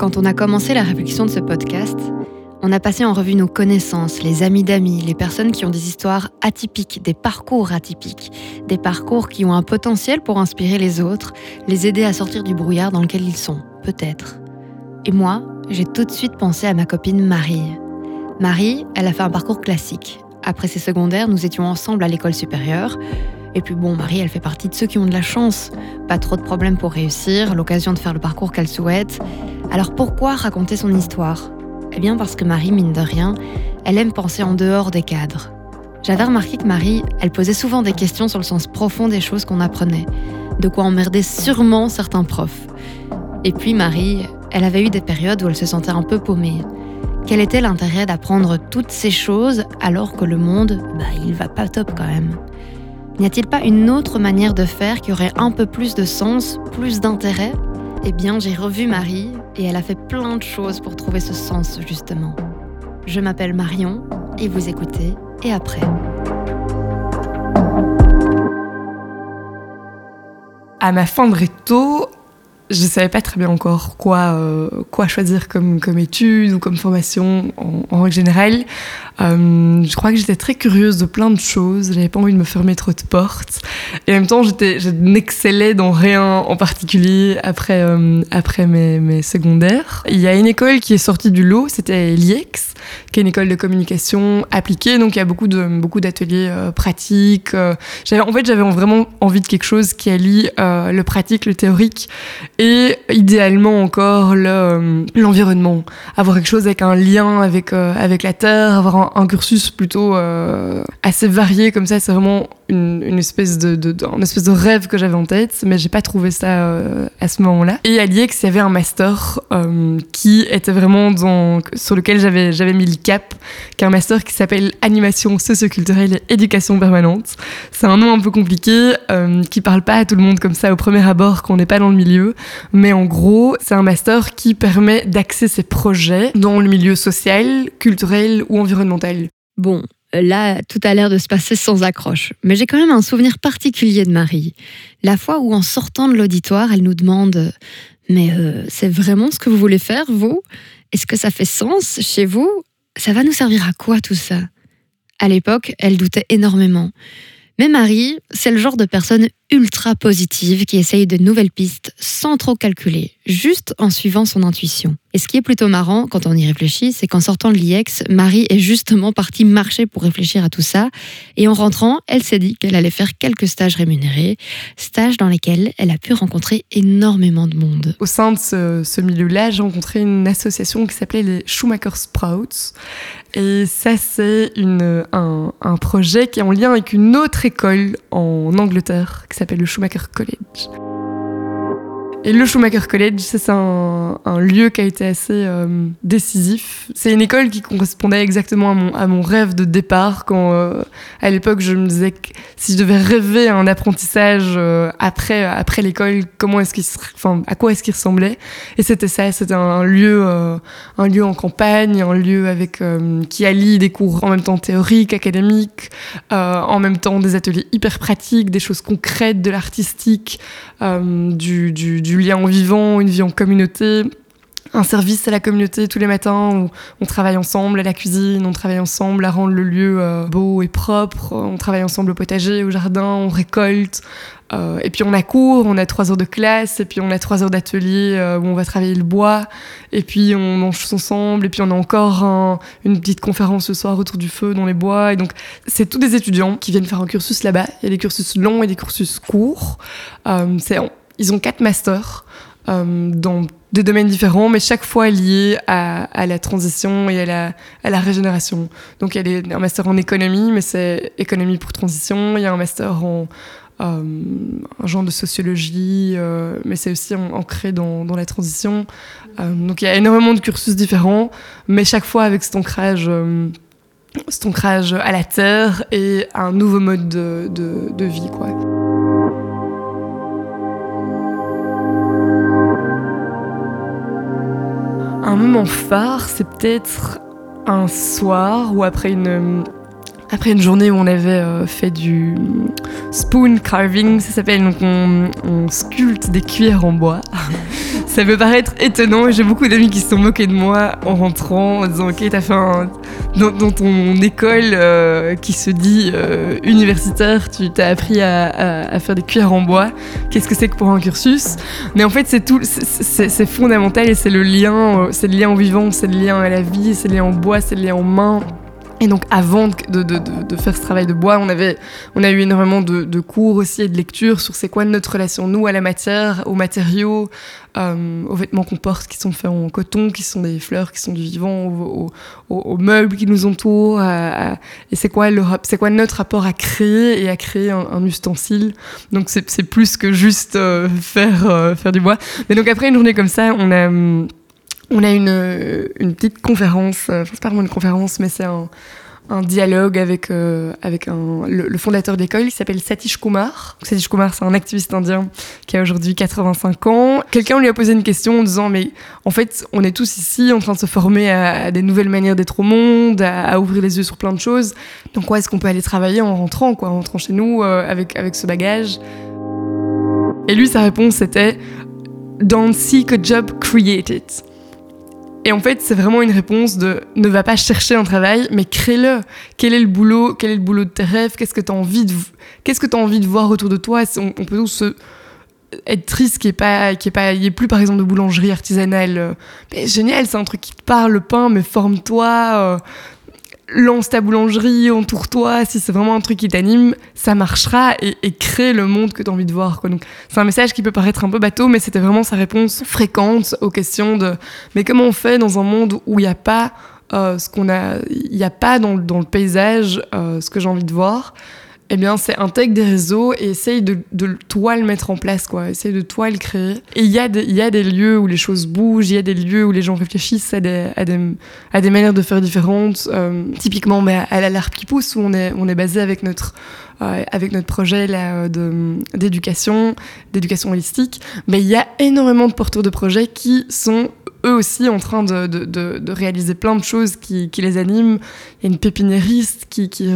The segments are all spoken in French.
Quand on a commencé la réflexion de ce podcast, on a passé en revue nos connaissances, les amis d'amis, les personnes qui ont des histoires atypiques, des parcours atypiques, des parcours qui ont un potentiel pour inspirer les autres, les aider à sortir du brouillard dans lequel ils sont, peut-être. Et moi, j'ai tout de suite pensé à ma copine Marie. Marie, elle a fait un parcours classique. Après ses secondaires, nous étions ensemble à l'école supérieure. Et puis bon, Marie, elle fait partie de ceux qui ont de la chance. Pas trop de problèmes pour réussir, l'occasion de faire le parcours qu'elle souhaite. Alors pourquoi raconter son histoire? Eh bien parce que Marie, mine de rien, elle aime penser en dehors des cadres. J'avais remarqué que Marie, elle posait souvent des questions sur le sens profond des choses qu'on apprenait, de quoi emmerder sûrement certains profs. Et puis Marie, elle avait eu des périodes où elle se sentait un peu paumée. Quel était l'intérêt d'apprendre toutes ces choses alors que le monde, bah, il va pas top quand même? N'y a-t-il pas une autre manière de faire qui aurait un peu plus de sens, plus d'intérêt? Eh bien, j'ai revu Marie et elle a fait plein de choses pour trouver ce sens justement. Je m'appelle Marion et vous écoutez Et après À ma fin de réto, je savais pas très bien encore quoi, euh, choisir comme, étude ou comme formation en, en générale. Euh, je crois que j'étais très curieuse de plein de choses. J'avais pas envie de me fermer trop de portes. Et en même temps, j'étais, je n'excellais dans rien en particulier après, euh, après mes, secondaires. Il y a une école qui est sortie du lot, c'était l'IEX, qui est une école de communication appliquée. Donc il y a beaucoup de beaucoup d'ateliers euh, pratiques. en fait, j'avais vraiment envie de quelque chose qui allie le pratique, le théorique et idéalement encore le, l'environnement. Avoir quelque chose avec un lien avec, avec la terre, avoir un, cursus plutôt euh, assez varié comme ça. C'est vraiment une, espèce de, rêve que j'avais en tête, mais j'ai pas trouvé ça euh, à ce moment-là. Et à l'IEX, il y avait un master euh, qui était vraiment sur lequel j'avais mis le cap, qui est un master qui s'appelle animation socioculturelle et éducation permanente. C'est un nom un peu compliqué qui parle pas à tout le monde comme ça au premier abord quand on n'est pas dans le milieu, mais en gros, c'est un master qui permet d'axer ses projets dans le milieu social, culturel ou environnemental Bon, là, tout a l'air de se passer sans accroche. Mais j'ai quand même un souvenir particulier de Marie. La fois où, en sortant de l'auditoire, elle nous demande Mais euh, c'est vraiment ce que vous voulez faire, vous? Est-ce que ça fait sens chez vous? Ça va nous servir à quoi tout ça? À l'époque, elle doutait énormément. Mais Marie, c'est le genre de personne ultra positive qui essaye de nouvelles pistes sans trop calculer, juste en suivant son intuition. Et ce qui est plutôt marrant quand on y réfléchit, c'est qu'en sortant de l'IEX, Marie est justement partie marcher pour réfléchir à tout ça. Et en rentrant, elle s'est dit qu'elle allait faire quelques stages rémunérés, stages dans lesquels elle a pu rencontrer énormément de monde. Au sein de ce, milieu-là, j'ai rencontré une association qui s'appelait les Schumacher Sprouts. Et ça, c'est un, projet qui est en lien avec une autre école en Angleterre s'appelle le Schumacher College. Et le Schumacher College, c'est un, lieu qui a été assez euh, décisif. C'est une école qui correspondait exactement à mon, rêve de départ quand, euh, à l'époque, je me disais que si je devais rêver un apprentissage euh, après, après l'école, à quoi est-ce qu'il ressemblait? Et c'était ça, c'était un, lieu, un lieu en campagne, un lieu avec qui allie des cours en même temps théoriques, académiques, en même temps des ateliers hyper pratiques, des choses concrètes, de l'artistique, du du lien en vivant, une vie en communauté, un service à la communauté tous les matins où on travaille ensemble à la cuisine, on travaille ensemble à rendre le lieu euh, beau et propre, on travaille ensemble au potager, au jardin, on récolte. Euh, et puis on a cours, on a trois heures de classe, et puis on a trois heures d'atelier euh, où on va travailler le bois, et puis on mange ensemble, et puis on a encore une petite conférence ce soir autour du feu dans les bois. Et donc c'est tous des étudiants qui viennent faire un cursus là-bas. Il y a des cursus longs et des cursus courts. c'est ils ont quatre masters euh, dans des domaines différents, mais chaque fois liés à, la transition et à la, régénération. Donc il y a un master en économie, mais c'est économie pour transition. Il y a un master en euh, un genre de sociologie, euh, mais c'est aussi ancré dans, la transition. Donc il y a énormément de cursus différents, mais chaque fois avec cet ancrage, cet ancrage à la terre et un nouveau mode de, de, de vie. Quoi. Un moment phare, c'est peut-être un soir ou après une, après une journée où on avait euh, fait du spoon carving, ça s'appelle. Donc on, sculpte des cuillères en bois. ça peut paraître étonnant. J'ai beaucoup d'amis qui se sont moqués de moi en rentrant, en disant Ok, t'as fait un. Dans, ton école euh, qui se dit euh, universitaire, tu t'as appris à, faire des cuillères en bois. Qu'est-ce que c'est que pour un cursus? Mais en fait, c'est tout. C'est fondamental et c'est le lien, c'est le lien au vivant, c'est le lien à la vie, c'est le lien en bois, c'est le lien en main. Et donc avant de, de, de, faire ce travail de bois, on, avait, on a eu énormément de, cours aussi et de lectures sur c'est quoi notre relation, nous, à la matière, aux matériaux, euh, aux vêtements qu'on porte qui sont faits en coton, qui sont des fleurs, qui sont du vivant, aux, aux, meubles qui nous entourent. et c'est quoi, quoi notre rapport à créer et à créer un, ustensile. Donc c'est plus que juste euh, faire, euh, faire du bois. Mais donc après une journée comme ça, on a... On a une, une petite conférence, euh, enfin, c'est pas vraiment une conférence, mais c'est un, dialogue avec, euh, avec le, fondateur de l'école, il s'appelle Satish Kumar. Satish Kumar, c'est un activiste indien qui a aujourd'hui 85 ans. Quelqu'un lui a posé une question en disant, mais en fait, on est tous ici en train de se former à, des nouvelles manières d'être au monde, à, ouvrir les yeux sur plein de choses. Donc, quoi est-ce qu'on peut aller travailler en rentrant, quoi, en rentrant chez nous euh, avec, avec ce bagage? Et lui, sa réponse, c'était, Don't seek a job, create it. Et en fait, c'est vraiment une réponse de ne va pas chercher un travail, mais crée-le. Quel est le boulot? Quel est le boulot de tes rêves? Qu'est-ce que tu as envie de voir autour de toi? On, peut tous être triste qui est pas qui est pas il y ait plus par exemple de boulangerie artisanale. Mais génial, c'est un truc qui te parle le pain, mais forme-toi. Euh, lance ta boulangerie, entoure-toi, si c'est vraiment un truc qui t'anime, ça marchera et, crée le monde que tu as envie de voir. Donc c'est un message qui peut paraître un peu bateau, mais c'était vraiment sa réponse fréquente aux questions de mais comment on fait dans un monde où il n'y a pas euh, ce qu'on a, il n'y a pas dans, le paysage euh, ce que j'ai envie de voir? Eh bien, c'est intègre des réseaux et essaye de, de, toi le mettre en place, quoi. Essaye de toi le créer. Et il y, a des, y a des lieux où les choses bougent, il y a des lieux où les gens réfléchissent à des, à des, à des manières de faire différentes. Euh, typiquement, mais à la larpe qui pousse, où on est, on est basé avec notre, euh, avec notre projet là, d'éducation, d'éducation holistique. Mais il y a énormément de porteurs de projets qui sont eux aussi en train de, de, de, réaliser plein de choses qui, qui, les animent. Il y a une pépiniériste qui, qui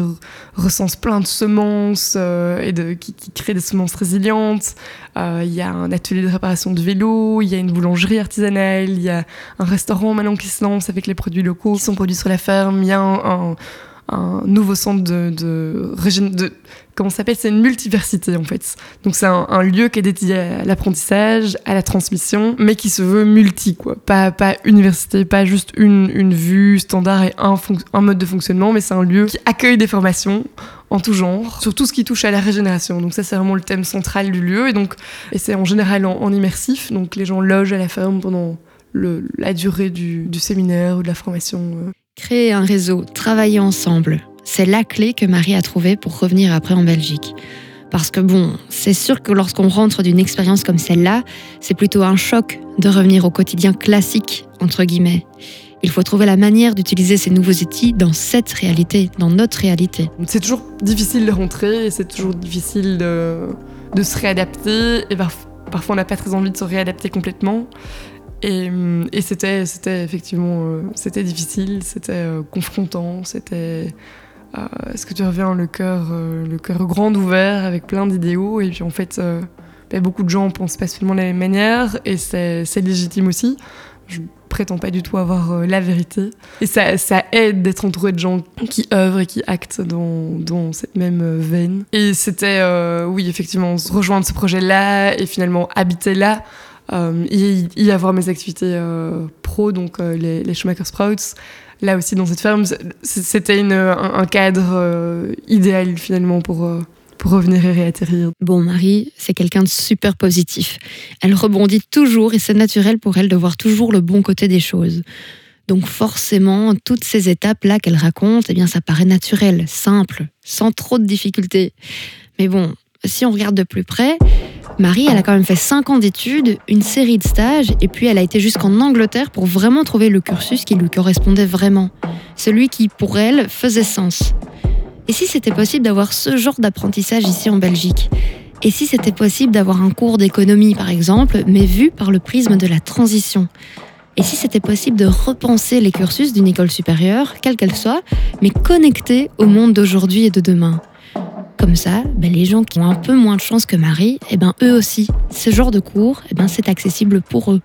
recense plein de semences euh, et de, qui, qui, crée des semences résilientes. Euh, il y a un atelier de réparation de vélos, il y a une boulangerie artisanale, il y a un restaurant maintenant qui se lance avec les produits locaux qui sont produits sur la ferme. Il y a un nouveau centre de, de, de comment s'appelle C'est une multiversité en fait. Donc c'est un, lieu qui est dédié à l'apprentissage, à la transmission, mais qui se veut multi quoi. Pas pas université, pas juste une, une vue standard et un, un mode de fonctionnement, mais c'est un lieu qui accueille des formations en tout genre, sur tout ce qui touche à la régénération. Donc ça c'est vraiment le thème central du lieu et donc et c'est en général en, immersif. Donc les gens logent à la ferme pendant le, la durée du, du séminaire ou de la formation. Créer un réseau, travailler ensemble, c'est la clé que Marie a trouvée pour revenir après en Belgique. Parce que bon, c'est sûr que lorsqu'on rentre d'une expérience comme celle-là, c'est plutôt un choc de revenir au quotidien classique, entre guillemets. Il faut trouver la manière d'utiliser ces nouveaux outils dans cette réalité, dans notre réalité. C'est toujours difficile de rentrer c'est toujours difficile de, de se réadapter. Et parfois, on n'a pas très envie de se réadapter complètement. Et, c'était, effectivement, euh, c'était difficile, c'était euh, confrontant, c'était. Euh, est-ce que tu reviens le cœur, le grand ouvert avec plein d'idéaux et puis en fait, ben, beaucoup de gens pensent pas seulement de la même manière et c'est, légitime aussi. Je prétends pas du tout avoir la vérité. Et ça, aide d'être entouré de gens qui œuvrent et qui actent dans, cette même veine. Et c'était, oui, effectivement, rejoindre ce projet-là et finalement habiter là euh, y, avoir mes activités euh, pro, donc euh, les, les Schumacher Sprouts. Là aussi, dans cette ferme, c'était un, un, cadre idéal finalement pour, pour revenir et réatterrir. Bon, Marie, c'est quelqu'un de super positif. Elle rebondit toujours et c'est naturel pour elle de voir toujours le bon côté des choses. Donc forcément, toutes ces étapes-là qu'elle raconte, eh bien, ça paraît naturel, simple, sans trop de difficultés. Mais bon, si on regarde de plus près, Marie, elle a quand même fait 5 ans d'études, une série de stages, et puis elle a été jusqu'en Angleterre pour vraiment trouver le cursus qui lui correspondait vraiment. Celui qui, pour elle, faisait sens. Et si c'était possible d'avoir ce genre d'apprentissage ici en Belgique? Et si c'était possible d'avoir un cours d'économie, par exemple, mais vu par le prisme de la transition? Et si c'était possible de repenser les cursus d'une école supérieure, quelle qu'elle soit, mais connectée au monde d'aujourd'hui et de demain? Comme ça, ben, les gens qui ont un peu moins de chance que Marie, eh ben, eux aussi, ce genre de cours, eh ben, c'est accessible pour eux.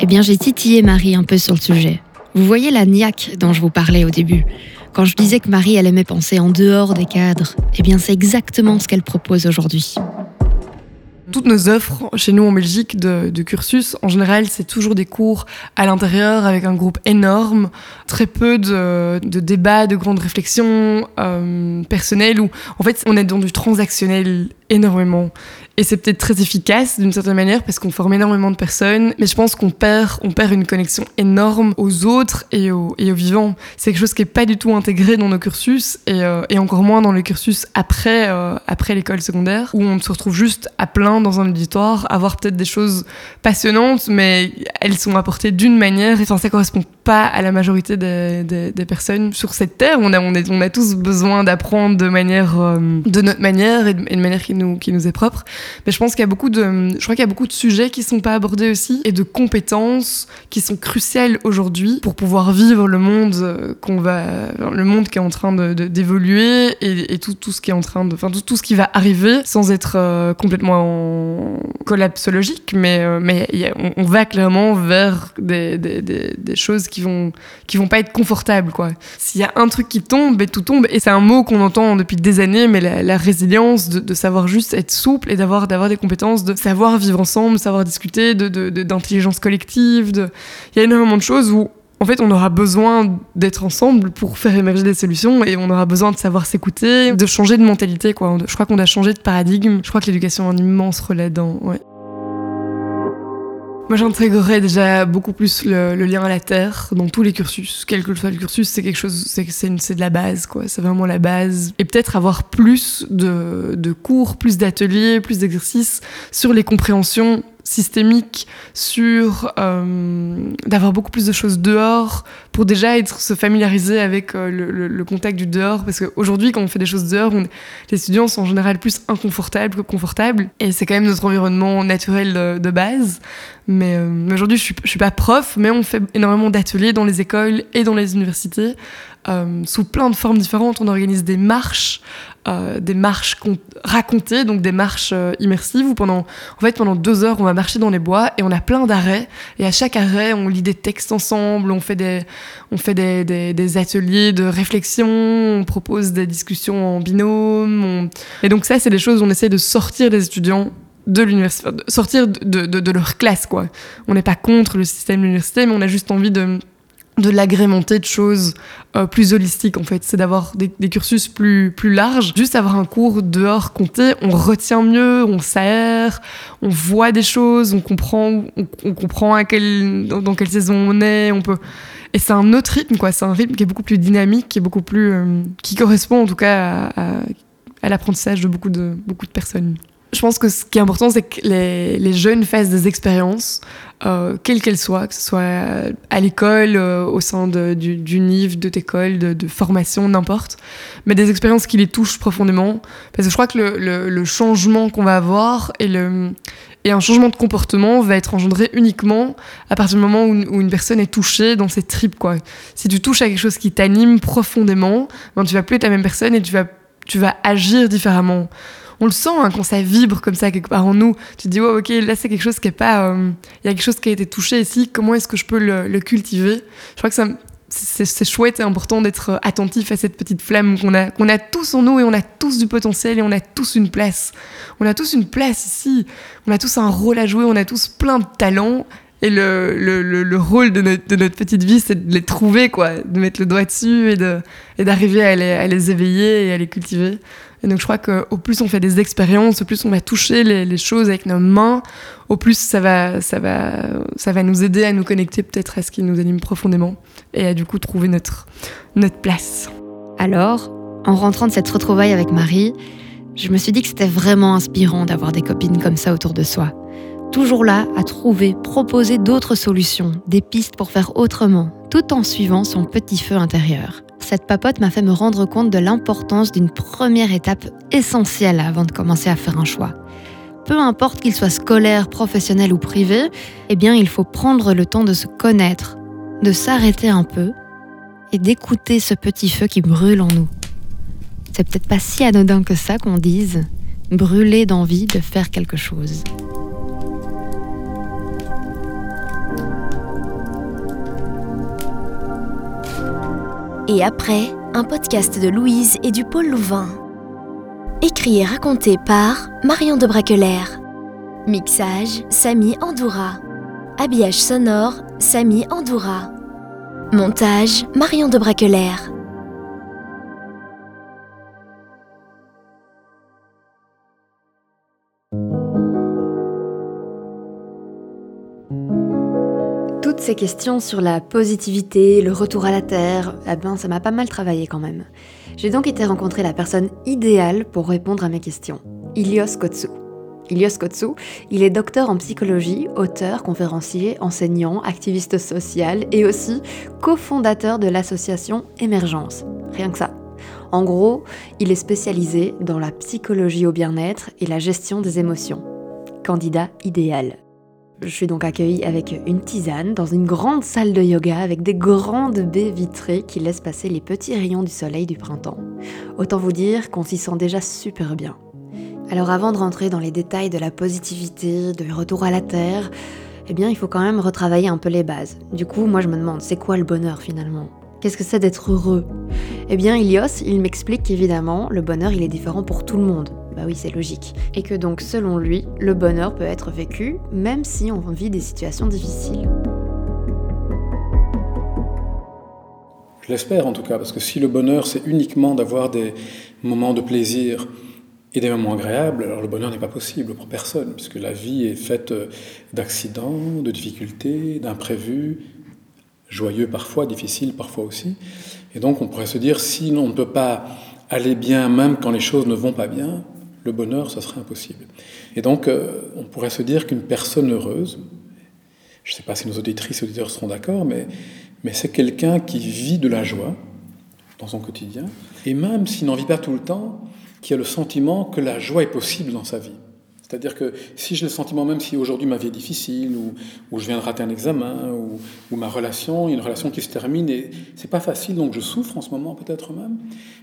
Eh bien, j'ai titillé Marie un peu sur le sujet. Vous voyez la niaque dont je vous parlais au début Quand je disais que Marie, elle aimait penser en dehors des cadres, eh bien, c'est exactement ce qu'elle propose aujourd'hui. Toutes nos offres chez nous en Belgique de, cursus, en général, c'est toujours des cours à l'intérieur avec un groupe énorme, très peu de, débats, de grandes réflexions euh, personnelles où en fait on est dans du transactionnel énormément. Et c'est peut-être très efficace d'une certaine manière parce qu'on forme énormément de personnes, mais je pense qu'on perd, on perd une connexion énorme aux autres et aux, et aux vivants. C'est quelque chose qui n'est pas du tout intégré dans nos cursus et, euh, et encore moins dans les cursus après, euh, après l'école secondaire où on se retrouve juste à plein dans un auditoire, à voir peut-être des choses passionnantes, mais elles sont apportées d'une manière, enfin ça correspond pas à la majorité des, des, personnes sur cette terre. On a, on, a tous besoin d'apprendre de euh, de notre manière et de manière qui nous, qui nous est propre. Mais je pense qu'il y a beaucoup de, je crois qu'il y a beaucoup de sujets qui sont pas abordés aussi et de compétences qui sont cruciales aujourd'hui pour pouvoir vivre le monde euh, qu'on va, le monde qui est en train d'évoluer et, tout, tout ce qui est en train de, enfin tout, tout ce qui va arriver sans être euh, complètement en collapsologique, mais, euh, mais on, va clairement vers des, des, des, choses qui vont, qui vont pas être confortables, quoi. S'il y a un truc qui tombe, et tout tombe, et c'est un mot qu'on entend depuis des années, mais la, résilience de savoir juste être souple et d'avoir d'avoir des compétences, de savoir vivre ensemble, savoir discuter, d'intelligence de, de, collective. Il y a énormément de choses où en fait, on aura besoin d'être ensemble pour faire émerger des solutions et on aura besoin de savoir s'écouter, de changer de mentalité. Quoi. Je crois qu'on a changé de paradigme. Je crois que l'éducation a un immense relais dans. Ouais. Moi, j'intégrerais déjà beaucoup plus le, lien à la terre dans tous les cursus. Quel que soit le cursus, c'est quelque chose, c'est, de la base, quoi. C'est vraiment la base. Et peut-être avoir plus de, de cours, plus d'ateliers, plus d'exercices sur les compréhensions systémique sur euh, d'avoir beaucoup plus de choses dehors pour déjà être se familiariser avec euh, le, contact du dehors. Parce qu'aujourd'hui quand on fait des choses dehors les étudiants sont en général plus inconfortables que confortables. Et c'est quand même notre environnement naturel de, base. Mais, euh, aujourd'hui je suis, je suis pas prof mais on fait énormément d'ateliers dans les écoles et dans les universités sous plein de formes différentes on organise des marches euh, des marches racontées, donc des marches euh, immersives où pendant, en fait, pendant deux heures, on va marcher dans les bois et on a plein d'arrêts. Et à chaque arrêt, on lit des textes ensemble, on fait des, on fait des, ateliers de réflexion, on propose des discussions en binôme. Et donc ça, c'est des choses où on essaie de sortir des étudiants de l'université, sortir de, leur classe, quoi. On n'est pas contre le système de l'université, mais on a juste envie de de l'agrémenter de choses euh, plus holistiques en fait. C'est d'avoir des, cursus plus plus larges. Juste avoir un cours dehors compté on retient mieux on s'aère on voit des choses on comprend on, comprend à quel, dans, quelle saison on est on peut. Et c'est un autre rythme quoi. C'est un rythme qui est beaucoup plus dynamique qui est beaucoup plus euh, qui correspond en tout cas à, à l'apprentissage de beaucoup de beaucoup de personnes je pense que ce qui est important, c'est que les, jeunes fassent des expériences, euh, quelles qu'elles soient, que ce soit à l'école, euh, au sein de, du, du NIF, de école, de, formation, n'importe, mais des expériences qui les touchent profondément. Parce que je crois que le, changement qu'on va avoir et, un changement de comportement va être engendré uniquement à partir du moment où, une personne est touchée dans ses tripes. Quoi. Si tu touches à quelque chose qui t'anime profondément, ben, tu vas plus être la même personne et tu vas agir différemment on le sent hein, quand ça vibre comme ça quelque part en nous. Tu te dis, oh, ok, là c'est quelque chose qui est pas. Euh, il y a quelque chose qui a été touché ici, comment est-ce que je peux le, cultiver? Je crois que ça, c'est chouette et important d'être attentif à cette petite flamme qu'on a, qu'on a tous en nous et on a tous du potentiel et on a tous une place. On a tous une place ici, on a tous un rôle à jouer, on a tous plein de talents. Et le, le, le, rôle de notre, de notre, petite vie, c'est de les trouver, quoi, de mettre le doigt dessus et d'arriver et à, les, à les éveiller et à les cultiver. Et donc je crois qu'au plus on fait des expériences, au plus on va toucher les, choses avec nos mains, au plus ça va, ça va, ça va nous aider à nous connecter peut-être à ce qui nous anime profondément et à du coup trouver notre, notre place. Alors, en rentrant de cette retrouvaille avec Marie, je me suis dit que c'était vraiment inspirant d'avoir des copines comme ça autour de soi. Toujours là à trouver, proposer d'autres solutions, des pistes pour faire autrement, tout en suivant son petit feu intérieur cette papote m'a fait me rendre compte de l'importance d'une première étape essentielle avant de commencer à faire un choix. Peu importe qu'il soit scolaire, professionnel ou privé, eh bien il faut prendre le temps de se connaître, de s'arrêter un peu et d'écouter ce petit feu qui brûle en nous. C'est peut-être pas si anodin que ça qu'on dise brûler d'envie de faire quelque chose. Et après, un podcast de Louise et du pôle Louvain. Écrit et raconté par Marion de Braqueler. Mixage, Samy Andoura. Habillage sonore, Samy Andoura. Montage, Marion de Braqueler. Toutes ces questions sur la positivité, le retour à la Terre, eh ben, ça m'a pas mal travaillé quand même. J'ai donc été rencontrer la personne idéale pour répondre à mes questions, Ilios Kotsu. Ilios Kotsu, il est docteur en psychologie, auteur, conférencier, enseignant, activiste social et aussi cofondateur de l'association Émergence. Rien que ça. En gros, il est spécialisé dans la psychologie au bien-être et la gestion des émotions. Candidat idéal. Je suis donc accueillie avec une tisane dans une grande salle de yoga avec des grandes baies vitrées qui laissent passer les petits rayons du soleil du printemps. Autant vous dire qu'on s'y sent déjà super bien. Alors avant de rentrer dans les détails de la positivité, de retour à la terre, eh bien il faut quand même retravailler un peu les bases. Du coup, moi je me demande, c'est quoi le bonheur finalement? Qu'est-ce que c'est d'être heureux? Eh bien, Ilios, il m'explique qu'évidemment, le bonheur, il est différent pour tout le monde. Bah oui, c'est logique. Et que donc, selon lui, le bonheur peut être vécu même si on vit des situations difficiles. Je l'espère en tout cas, parce que si le bonheur, c'est uniquement d'avoir des moments de plaisir et des moments agréables, alors le bonheur n'est pas possible pour personne, puisque la vie est faite d'accidents, de difficultés, d'imprévus, joyeux parfois, difficiles parfois aussi. Et donc on pourrait se dire, si on ne peut pas aller bien même quand les choses ne vont pas bien, le bonheur, ça serait impossible. Et donc, euh, on pourrait se dire qu'une personne heureuse, je ne sais pas si nos auditrices et auditeurs seront d'accord, mais, mais c'est quelqu'un qui vit de la joie dans son quotidien, et même s'il n'en vit pas tout le temps, qui a le sentiment que la joie est possible dans sa vie. C'est-à-dire que si j'ai le sentiment, même si aujourd'hui ma vie est difficile, ou, je viens de rater un examen, ou, ma relation, une relation qui se termine, et c'est pas facile, donc je souffre en ce moment peut-être même,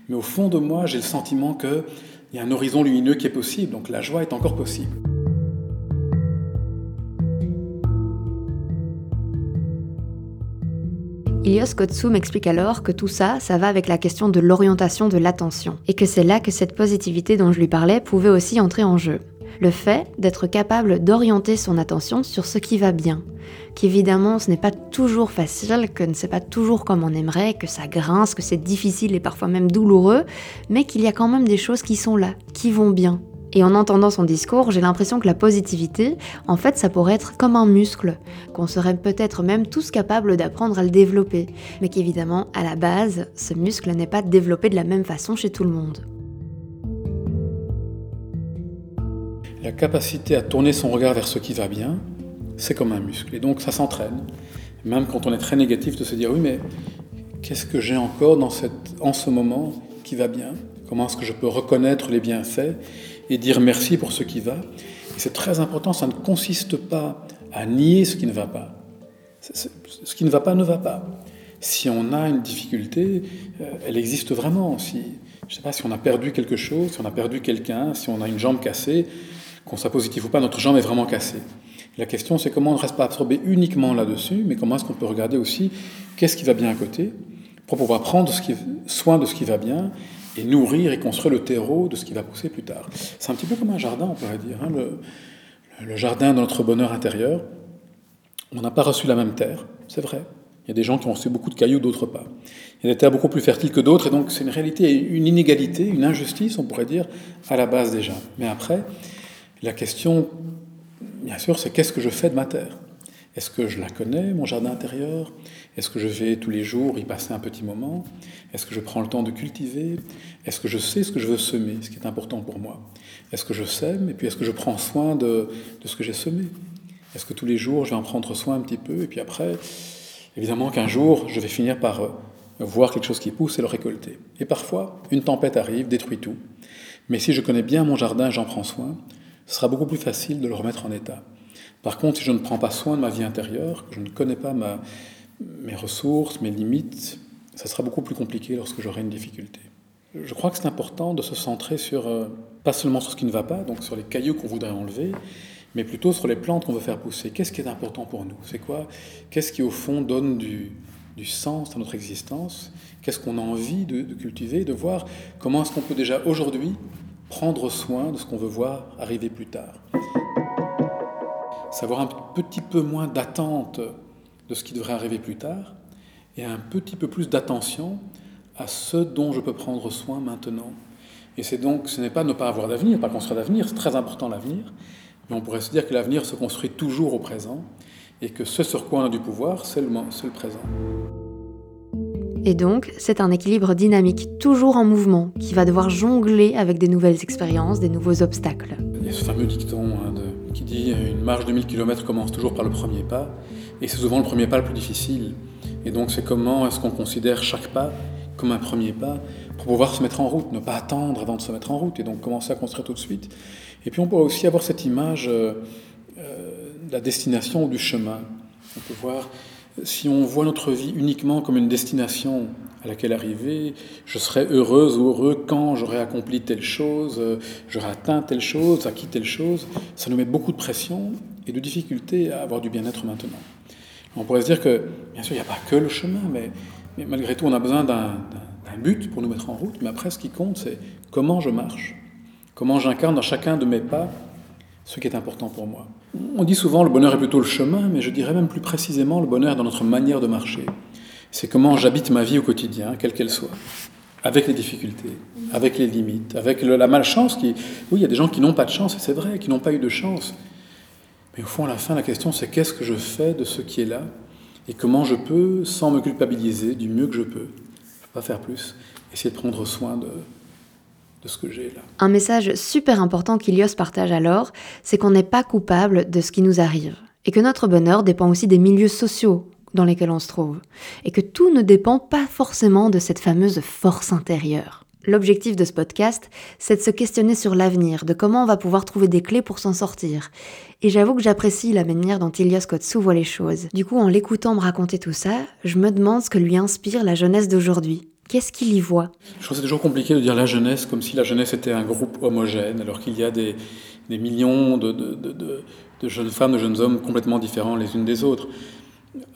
mais au fond de moi, j'ai le sentiment que il y a un horizon lumineux qui est possible, donc la joie est encore possible. Ilios Kotsu m'explique alors que tout ça, ça va avec la question de l'orientation de l'attention, et que c'est là que cette positivité dont je lui parlais pouvait aussi entrer en jeu. Le fait d'être capable d'orienter son attention sur ce qui va bien, qu'évidemment ce n'est pas toujours facile, que ne c'est pas toujours comme on aimerait, que ça grince, que c'est difficile et parfois même douloureux, mais qu'il y a quand même des choses qui sont là, qui vont bien. Et en entendant son discours, j'ai l'impression que la positivité, en fait, ça pourrait être comme un muscle, qu'on serait peut-être même tous capables d'apprendre à le développer, mais qu'évidemment, à la base, ce muscle n'est pas développé de la même façon chez tout le monde. La capacité à tourner son regard vers ce qui va bien, c'est comme un muscle. Et donc ça s'entraîne. Même quand on est très négatif, de se dire oui, mais qu'est-ce que j'ai encore dans cette, en ce moment qui va bien? Comment est-ce que je peux reconnaître les bienfaits et dire merci pour ce qui va? C'est très important, ça ne consiste pas à nier ce qui ne va pas. Ce qui ne va pas ne va pas. Si on a une difficulté, euh, elle existe vraiment. Si, je ne sais pas si on a perdu quelque chose, si on a perdu quelqu'un, si on a une jambe cassée, qu'on soit positif ou pas, notre jambe est vraiment cassée. La question, c'est comment on ne reste pas absorbé uniquement là-dessus, mais comment est-ce qu'on peut regarder aussi qu'est-ce qui va bien à côté, pour pouvoir prendre soin de ce qui va bien et nourrir et construire le terreau de ce qui va pousser plus tard. C'est un petit peu comme un jardin, on pourrait dire. Hein, le, le, jardin de notre bonheur intérieur. On n'a pas reçu la même terre, c'est vrai. Il y a des gens qui ont reçu beaucoup de cailloux, d'autres pas. Il y a des terres beaucoup plus fertiles que d'autres, et donc c'est une réalité, une inégalité, une injustice, on pourrait dire, à la base déjà. Mais après, la question, bien sûr, c'est qu'est-ce que je fais de ma terre? Est-ce que je la connais, mon jardin intérieur? Est-ce que je vais tous les jours y passer un petit moment? Est-ce que je prends le temps de cultiver? Est-ce que je sais ce que je veux semer, ce qui est important pour moi? Est-ce que je sème Et puis est-ce que je prends soin de, de ce que j'ai semé? Est-ce que tous les jours je vais en prendre soin un petit peu Et puis après, évidemment qu'un jour, je vais finir par euh, voir quelque chose qui pousse et le récolter. Et parfois, une tempête arrive, détruit tout. Mais si je connais bien mon jardin, j'en prends soin, ce sera beaucoup plus facile de le remettre en état. Par contre, si je ne prends pas soin de ma vie intérieure, que je ne connais pas mes ressources, mes limites, ça sera beaucoup plus compliqué lorsque j'aurai une difficulté. Je crois que c'est important de se centrer sur, euh, pas seulement sur ce qui ne va pas, donc sur les cailloux qu'on voudrait enlever, mais plutôt sur les plantes qu'on veut faire pousser. Qu'est-ce qui est important pour nous? C'est quoi? Qu'est-ce qui, au fond, donne du, du sens à notre existence, qu'est-ce qu'on a envie de, de cultiver, de voir comment est-ce qu'on peut déjà aujourd'hui prendre soin de ce qu'on veut voir arriver plus tard. Savoir un petit peu moins d'attente de ce qui devrait arriver plus tard et un petit peu plus d'attention à ce dont je peux prendre soin maintenant. Et c'est donc, ce n'est pas ne pas avoir d'avenir, pas construire d'avenir, c'est très important l'avenir, mais on pourrait se dire que l'avenir se construit toujours au présent et que ce sur quoi on a du pouvoir, c'est le, le présent. Et donc, c'est un équilibre dynamique, toujours en mouvement, qui va devoir jongler avec des nouvelles expériences, des nouveaux obstacles. Il y a ce fameux dicton hein, qui dit une marche de 1000 km commence toujours par le premier pas, et c'est souvent le premier pas le plus difficile. Et donc, c'est comment est-ce qu'on considère chaque pas comme un premier pas pour pouvoir se mettre en route, ne pas attendre avant de se mettre en route, et donc commencer à construire tout de suite. Et puis, on peut aussi avoir cette image euh, euh, de la destination ou du chemin. On peut voir si on voit notre vie uniquement comme une destination à laquelle arriver, je serai heureuse ou heureux quand j'aurai accompli telle chose, j'aurai atteint telle chose, acquis telle chose, ça nous met beaucoup de pression et de difficulté à avoir du bien-être maintenant. On pourrait se dire que, bien sûr, il n'y a pas que le chemin, mais, mais malgré tout, on a besoin d'un but pour nous mettre en route. Mais après, ce qui compte, c'est comment je marche, comment j'incarne dans chacun de mes pas ce qui est important pour moi. On dit souvent le bonheur est plutôt le chemin, mais je dirais même plus précisément le bonheur dans notre manière de marcher. C'est comment j'habite ma vie au quotidien, quelle qu'elle soit, avec les difficultés, avec les limites, avec la malchance. Oui, il y a des gens qui n'ont pas de chance, c'est vrai, qui n'ont pas eu de chance. Mais au fond, à la fin, la question, c'est qu'est-ce que je fais de ce qui est là et comment je peux, sans me culpabiliser, du mieux que je peux, je peux pas faire plus, essayer de prendre soin ce que j'ai là. Un message super important qu'Ilios partage alors, c'est qu'on n'est pas coupable de ce qui nous arrive, et que notre bonheur dépend aussi des milieux sociaux dans lesquels on se trouve, et que tout ne dépend pas forcément de cette fameuse force intérieure. L'objectif de ce podcast, c'est de se questionner sur l'avenir, de comment on va pouvoir trouver des clés pour s'en sortir. Et j'avoue que j'apprécie la manière dont Ilias Kotsou voit les choses. Du coup, en l'écoutant me raconter tout ça, je me demande ce que lui inspire la jeunesse d'aujourd'hui. Qu'est-ce qu'il y voit? Je trouve que c'est toujours compliqué de dire la jeunesse comme si la jeunesse était un groupe homogène, alors qu'il y a des, millions de, jeunes femmes, de jeunes hommes complètement différents les unes des autres.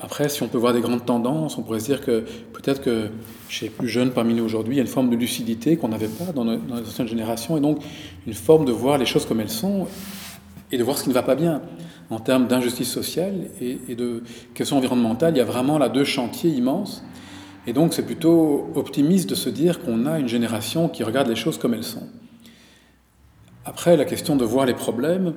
Après, si on peut voir des grandes tendances, on pourrait se dire que peut-être que chez les plus jeunes parmi nous aujourd'hui, il y a une forme de lucidité qu'on n'avait pas dans, les anciennes générations, et donc une forme de voir les choses comme elles sont et de voir ce qui ne va pas bien en termes d'injustice sociale et de questions environnementales. Il y a vraiment là deux chantiers immenses et donc c'est plutôt optimiste de se dire qu'on a une génération qui regarde les choses comme elles sont. Après, la question de voir les problèmes,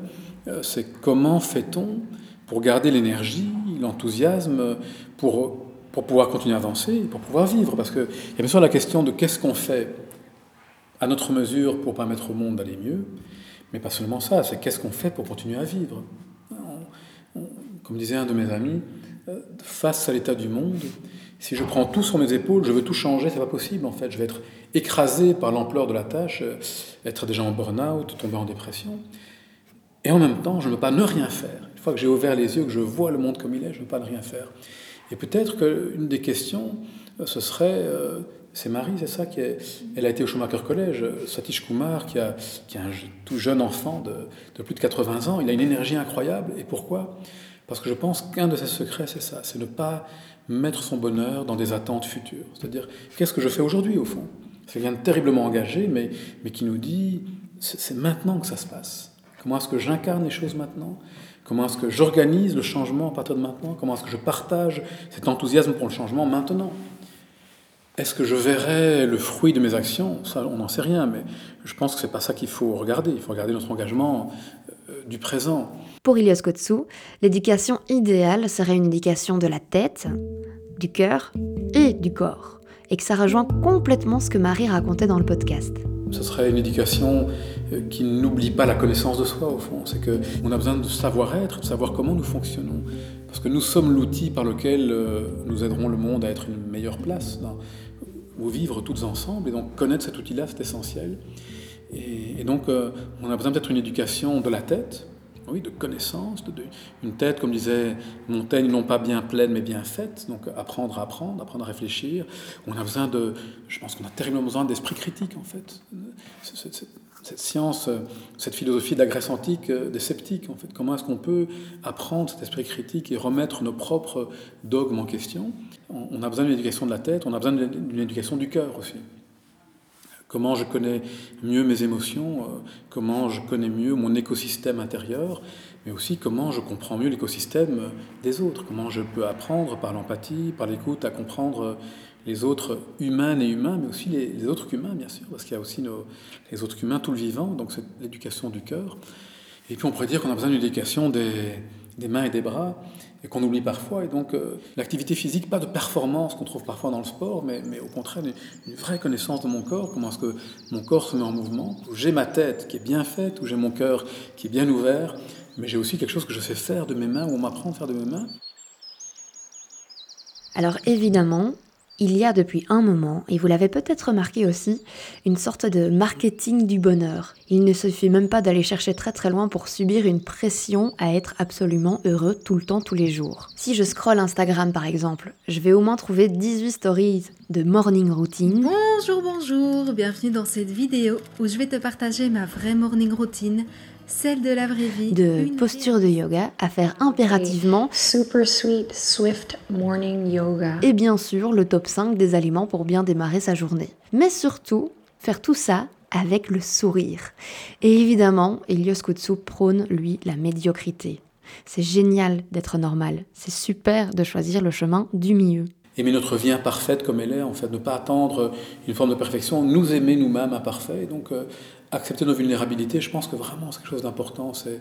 euh, c'est comment fait-on pour garder l'énergie, l'enthousiasme, pour, pour pouvoir continuer à avancer, pour pouvoir vivre? Parce qu'il y a bien sûr la question de qu'est-ce qu'on fait à notre mesure pour permettre au monde d'aller mieux, mais pas seulement ça, c'est qu'est-ce qu'on fait pour continuer à vivre? comme disait un de mes amis, euh, face à l'état du monde, si je prends tout sur mes épaules, je veux tout changer, c'est pas possible en fait. Je vais être écrasé par l'ampleur de la tâche, euh, être déjà en burn-out, tomber en dépression. Et en même temps, je ne veux pas ne rien faire. Une fois que j'ai ouvert les yeux, que je vois le monde comme il est, je ne veux pas ne rien faire. Et peut-être qu'une des questions, euh, ce serait, euh, c'est Marie, c'est ça, qui est, elle a été au Schumacher College, Satish Kumar, qui, a, qui est un tout jeune enfant de, de plus de 80 ans, il a une énergie incroyable. Et pourquoi? Parce que je pense qu'un de ses secrets, c'est ça, c'est ne pas mettre son bonheur dans des attentes futures. C'est-à-dire, qu'est-ce que je fais aujourd'hui au fond? C'est quelqu'un de terriblement engagé, mais, mais qui nous dit, c'est maintenant que ça se passe. Comment est-ce que j'incarne les choses maintenant? Comment est-ce que j'organise le changement à partir de maintenant? Comment est-ce que je partage cet enthousiasme pour le changement maintenant? Est-ce que je verrai le fruit de mes actions? Ça, on n'en sait rien, mais je pense que c'est pas ça qu'il faut regarder. Il faut regarder notre engagement euh, du présent. Pour Ilias Kotsou, l'éducation idéale serait une éducation de la tête, du cœur et du corps, et que ça rejoint complètement ce que Marie racontait dans le podcast. Ce serait une éducation euh, qui n'oublie pas la connaissance de soi, au fond. C'est qu'on a besoin de savoir-être, de savoir comment nous fonctionnons. Parce que nous sommes l'outil par lequel euh, nous aiderons le monde à être une meilleure place, où vivre toutes ensemble. Et donc connaître cet outil-là, c'est essentiel. Et, donc, euh, on a besoin d'être une éducation de la tête, oui, de connaissance, de, une tête, comme disait Montaigne, non pas bien pleine, mais bien faite. Donc, apprendre à apprendre, apprendre à réfléchir. On a besoin de, je pense qu'on a terriblement besoin d'esprit critique, en fait. cette science, cette philosophie de la Grèce antique des sceptiques, en fait. Comment est-ce qu'on peut apprendre cet esprit critique et remettre nos propres dogmes en question? On a besoin d'une éducation de la tête, on a besoin d'une éducation du cœur aussi. Comment je connais mieux mes émotions, comment je connais mieux mon écosystème intérieur, mais aussi comment je comprends mieux l'écosystème des autres, comment je peux apprendre par l'empathie, par l'écoute, à comprendre les autres humains et humains, mais aussi les, autres humains, bien sûr, parce qu'il y a aussi nos, les autres humains, tout le vivant, donc c'est l'éducation du cœur. Et puis on pourrait dire qu'on a besoin d'une éducation des, des, mains et des bras, et qu'on oublie parfois. Et donc euh, l'activité physique, pas de performance qu'on trouve parfois dans le sport, mais, mais au contraire une, vraie connaissance de mon corps, comment est-ce que mon corps se met en mouvement, où j'ai ma tête qui est bien faite, où j'ai mon cœur qui est bien ouvert, mais j'ai aussi quelque chose que je sais faire de mes mains, où on m'apprend à faire de mes mains. Alors évidemment, il y a depuis un moment, et vous l'avez peut-être remarqué aussi, une sorte de marketing du bonheur. Il ne suffit même pas d'aller chercher très très loin pour subir une pression à être absolument heureux tout le temps, tous les jours. Si je scrolle Instagram par exemple, je vais au moins trouver 18 stories de morning routine. Bonjour, bonjour, bienvenue dans cette vidéo où je vais te partager ma vraie morning routine celle de la vraie vie. De posture de yoga à faire impérativement. Super sweet, swift morning yoga. Et bien sûr, le top 5 des aliments pour bien démarrer sa journée. Mais surtout, faire tout ça avec le sourire. Et évidemment, Elios Koutsou prône, lui, la médiocrité. C'est génial d'être normal. C'est super de choisir le chemin du milieu aimer notre vie imparfaite comme elle est, en fait, ne pas attendre une forme de perfection, nous aimer nous-mêmes imparfaits. Donc, euh, accepter nos vulnérabilités, je pense que vraiment c'est quelque chose d'important, c'est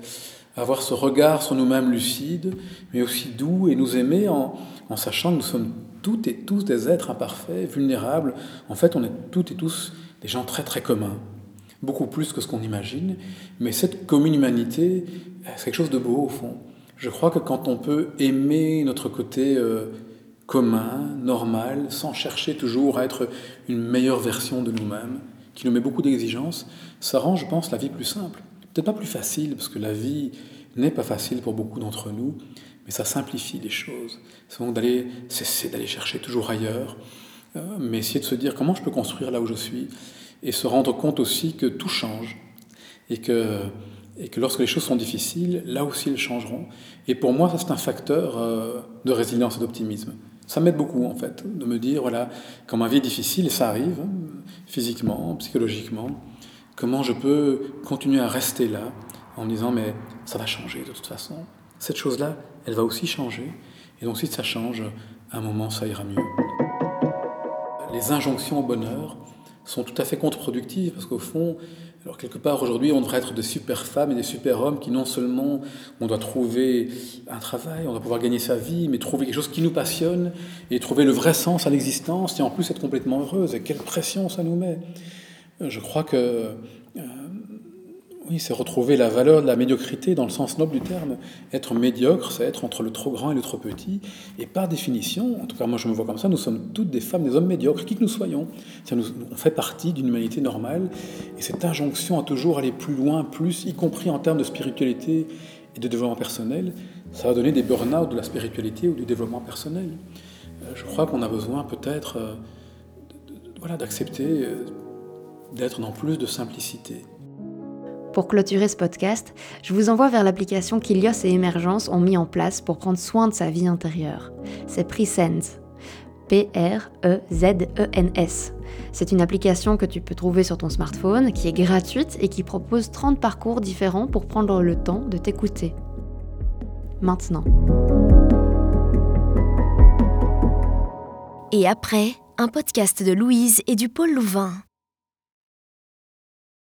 avoir ce regard sur nous-mêmes lucide, mais aussi doux et nous aimer en, sachant que nous sommes toutes et tous des êtres imparfaits, vulnérables. En fait, on est toutes et tous des gens très très communs, beaucoup plus que ce qu'on imagine, mais cette commune humanité, c'est quelque chose de beau au fond. Je crois que quand on peut aimer notre côté euh, commun, normal, sans chercher toujours à être une meilleure version de nous-mêmes, qui nous met beaucoup d'exigences, ça rend, je pense, la vie plus simple. Peut-être pas plus facile, parce que la vie n'est pas facile pour beaucoup d'entre nous, mais ça simplifie les choses. C'est d'aller cesser d'aller chercher toujours ailleurs, euh, mais essayer de se dire comment je peux construire là où je suis, et se rendre compte aussi que tout change, et que, lorsque les choses sont difficiles, là aussi elles changeront. Et pour moi, ça c'est un facteur euh, de résilience et d'optimisme. Ça m'aide beaucoup, en fait, de me dire, voilà, quand ma vie est difficile, ça arrive, hein, physiquement, psychologiquement, comment je peux continuer à rester là en me disant, mais ça va changer de toute façon. Cette chose-là, elle va aussi changer. Et donc, si ça change, à un moment, ça ira mieux. Les injonctions au bonheur sont tout à fait contre-productives, parce qu'au fond, alors quelque part aujourd'hui, on devrait être des super femmes et des super hommes qui non seulement on doit trouver un travail, on doit pouvoir gagner sa vie, mais trouver quelque chose qui nous passionne et trouver le vrai sens à l'existence et en plus être complètement heureuse. Et quelle pression ça nous met. Je crois que euh, oui, c'est retrouver la valeur de la médiocrité dans le sens noble du terme. Être médiocre, c'est être entre le trop grand et le trop petit. Et par définition, en tout cas moi je me vois comme ça, nous sommes toutes des femmes, des hommes médiocres, qui que nous soyons. On fait partie d'une humanité normale. Et cette injonction à toujours aller plus loin, plus, y compris en termes de spiritualité et de développement personnel, ça va donner des burn-out de la spiritualité ou du développement personnel. Euh, je crois qu'on a besoin peut-être euh, voilà, d'accepter d'être dans plus de simplicité. Pour clôturer ce podcast, je vous envoie vers l'application qu'Ilios et Emergence ont mis en place pour prendre soin de sa vie intérieure. C'est Presence. P-R-E-Z-E-N-S. C'est une application que tu peux trouver sur ton smartphone, qui est gratuite et qui propose 30 parcours différents pour prendre le temps de t'écouter. Maintenant. Et après, un podcast de Louise et du Pôle Louvain.